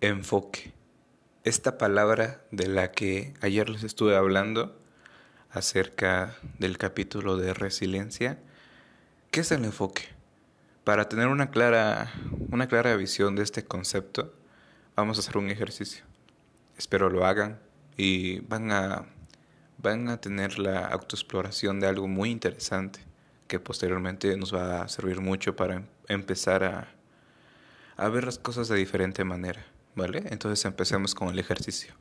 Enfoque. Esta palabra de la que ayer les estuve hablando acerca del capítulo de resiliencia, ¿qué es el enfoque? Para tener una clara, una clara visión de este concepto, vamos a hacer un ejercicio. Espero lo hagan y van a, van a tener la autoexploración de algo muy interesante que posteriormente nos va a servir mucho para em-, empezar a, ver las cosas de diferente manera, ¿vale? Entonces empecemos con el ejercicio.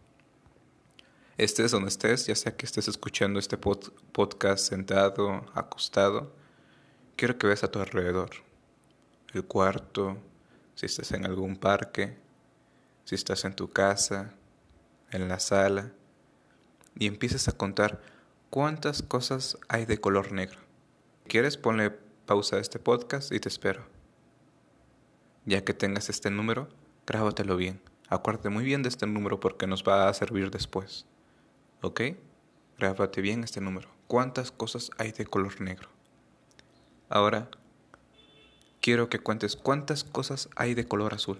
Estés donde estés, ya sea que estés escuchando este podcast sentado, acostado, quiero que veas a tu alrededor. El cuarto, si estás en algún parque, si estás en tu casa, en la sala, y empieces a contar cuántas cosas hay de color negro. ¿Quieres? Ponle pausa a este podcast y te espero. Ya que tengas este número, grábatelo bien. Acuérdate muy bien de este número porque nos va a servir después. ¿Ok? Grábate bien este número. ¿Cuántas cosas hay de color negro? Ahora, quiero que cuentes cuántas cosas hay de color azul.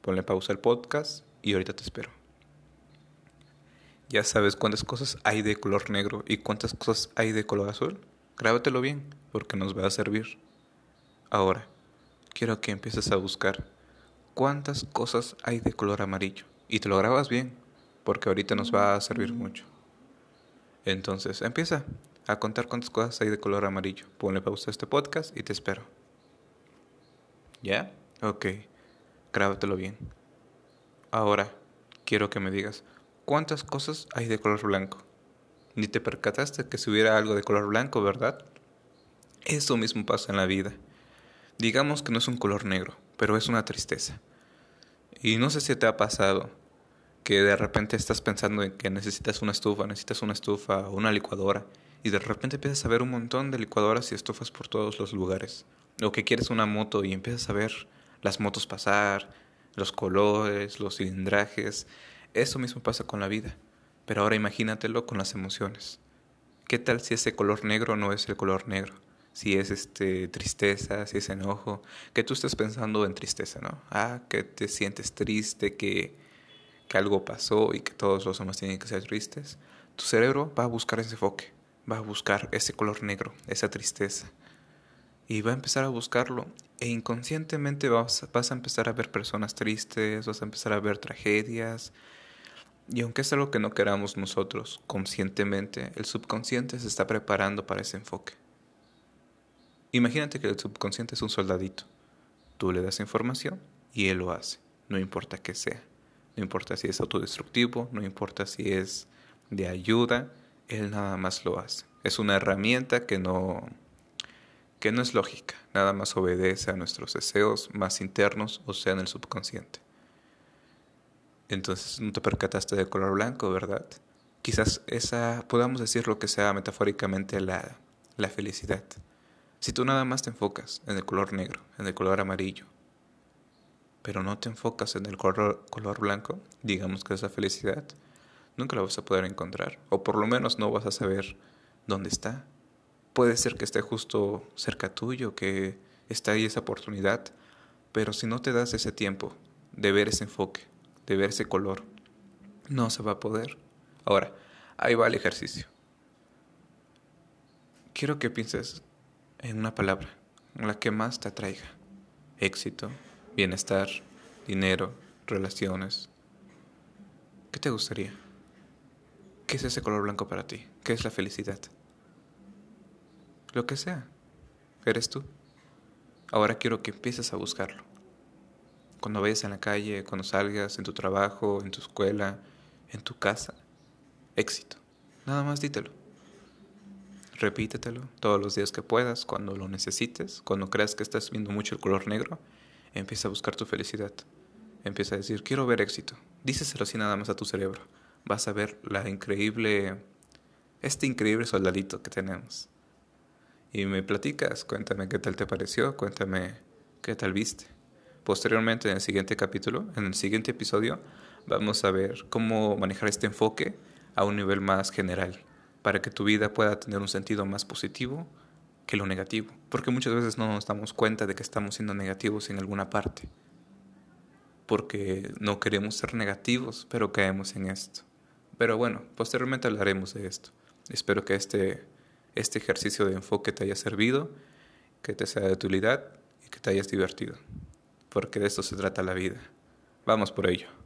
Ponle pausa al podcast y ahorita te espero. ¿Ya sabes cuántas cosas hay de color negro y cuántas cosas hay de color azul? Grábatelo bien, porque nos va a servir. Ahora, quiero que empieces a buscar cuántas cosas hay de color amarillo. Y te lo grabas bien, porque ahorita nos va a servir mucho. Entonces, empieza a contar cuántas cosas hay de color amarillo. Ponle pausa a este podcast y te espero. ¿Ya? Ok. Grábatelo bien. Ahora, quiero que me digas, ¿cuántas cosas hay de color blanco? Ni te percataste que si hubiera algo de color blanco, ¿verdad? Eso mismo pasa en la vida. Digamos que no es un color negro, pero es una tristeza. Y no sé si te ha pasado que de repente estás pensando en que necesitas una estufa, necesitas una estufa o una licuadora, y de repente empiezas a ver un montón de licuadoras y estufas por todos los lugares. O que quieres una moto y empiezas a ver las motos pasar, los colores, los cilindrajes. Eso mismo pasa con la vida. Pero ahora imagínatelo con las emociones. ¿Qué tal si ese color negro no es el color negro? Si es este tristeza, si es enojo, que tú estés pensando en tristeza, ¿no? Ah, que te sientes triste, que, que algo pasó y que todos los demás tienen que ser tristes. Tu cerebro va a buscar ese enfoque, va a buscar ese color negro, esa tristeza. Y va a empezar a buscarlo. E inconscientemente vas, vas a empezar a ver personas tristes, vas a empezar a ver tragedias, y aunque es algo que no queramos nosotros conscientemente, el subconsciente se está preparando para ese enfoque. Imagínate que el subconsciente es un soldadito. Tú le das información y él lo hace, no importa qué sea. No importa si es autodestructivo, no importa si es de ayuda, él nada más lo hace. Es una herramienta que no que no es lógica, nada más obedece a nuestros deseos más internos, o sea, en el subconsciente. Entonces no te percataste de color blanco, ¿verdad? Quizás esa, podamos decir lo que sea metafóricamente la, la felicidad. Si tú nada más te enfocas en el color negro, en el color amarillo, pero no te enfocas en el color, color blanco, digamos que esa felicidad, nunca la vas a poder encontrar. O por lo menos no vas a saber dónde está. Puede ser que esté justo cerca tuyo, que está ahí esa oportunidad, pero si no te das ese tiempo de ver ese enfoque, de ver ese color. No se va a poder. Ahora, ahí va el ejercicio. Quiero que pienses en una palabra, la que más te atraiga. Éxito, bienestar, dinero, relaciones. ¿Qué te gustaría? ¿Qué es ese color blanco para ti? ¿Qué es la felicidad? Lo que sea. Eres tú. Ahora quiero que empieces a buscarlo cuando vayas en la calle, cuando salgas, en tu trabajo, en tu escuela, en tu casa. Éxito. Nada más dítelo. Repítetelo todos los días que puedas, cuando lo necesites, cuando creas que estás viendo mucho el color negro, empieza a buscar tu felicidad. Empieza a decir, quiero ver éxito. Díceselo así nada más a tu cerebro. Vas a ver la increíble, este increíble soldadito que tenemos. Y me platicas, cuéntame qué tal te pareció, cuéntame qué tal viste. Posteriormente, en el siguiente capítulo, en el siguiente episodio, vamos a ver cómo manejar este enfoque a un nivel más general, para que tu vida pueda tener un sentido más positivo que lo negativo, porque muchas veces no nos damos cuenta de que estamos siendo negativos en alguna parte, porque no queremos ser negativos, pero caemos en esto. Pero bueno, posteriormente hablaremos de esto. Espero que este, este ejercicio de enfoque te haya servido, que te sea de utilidad y que te hayas divertido, porque de esto se trata la vida. Vamos por ello.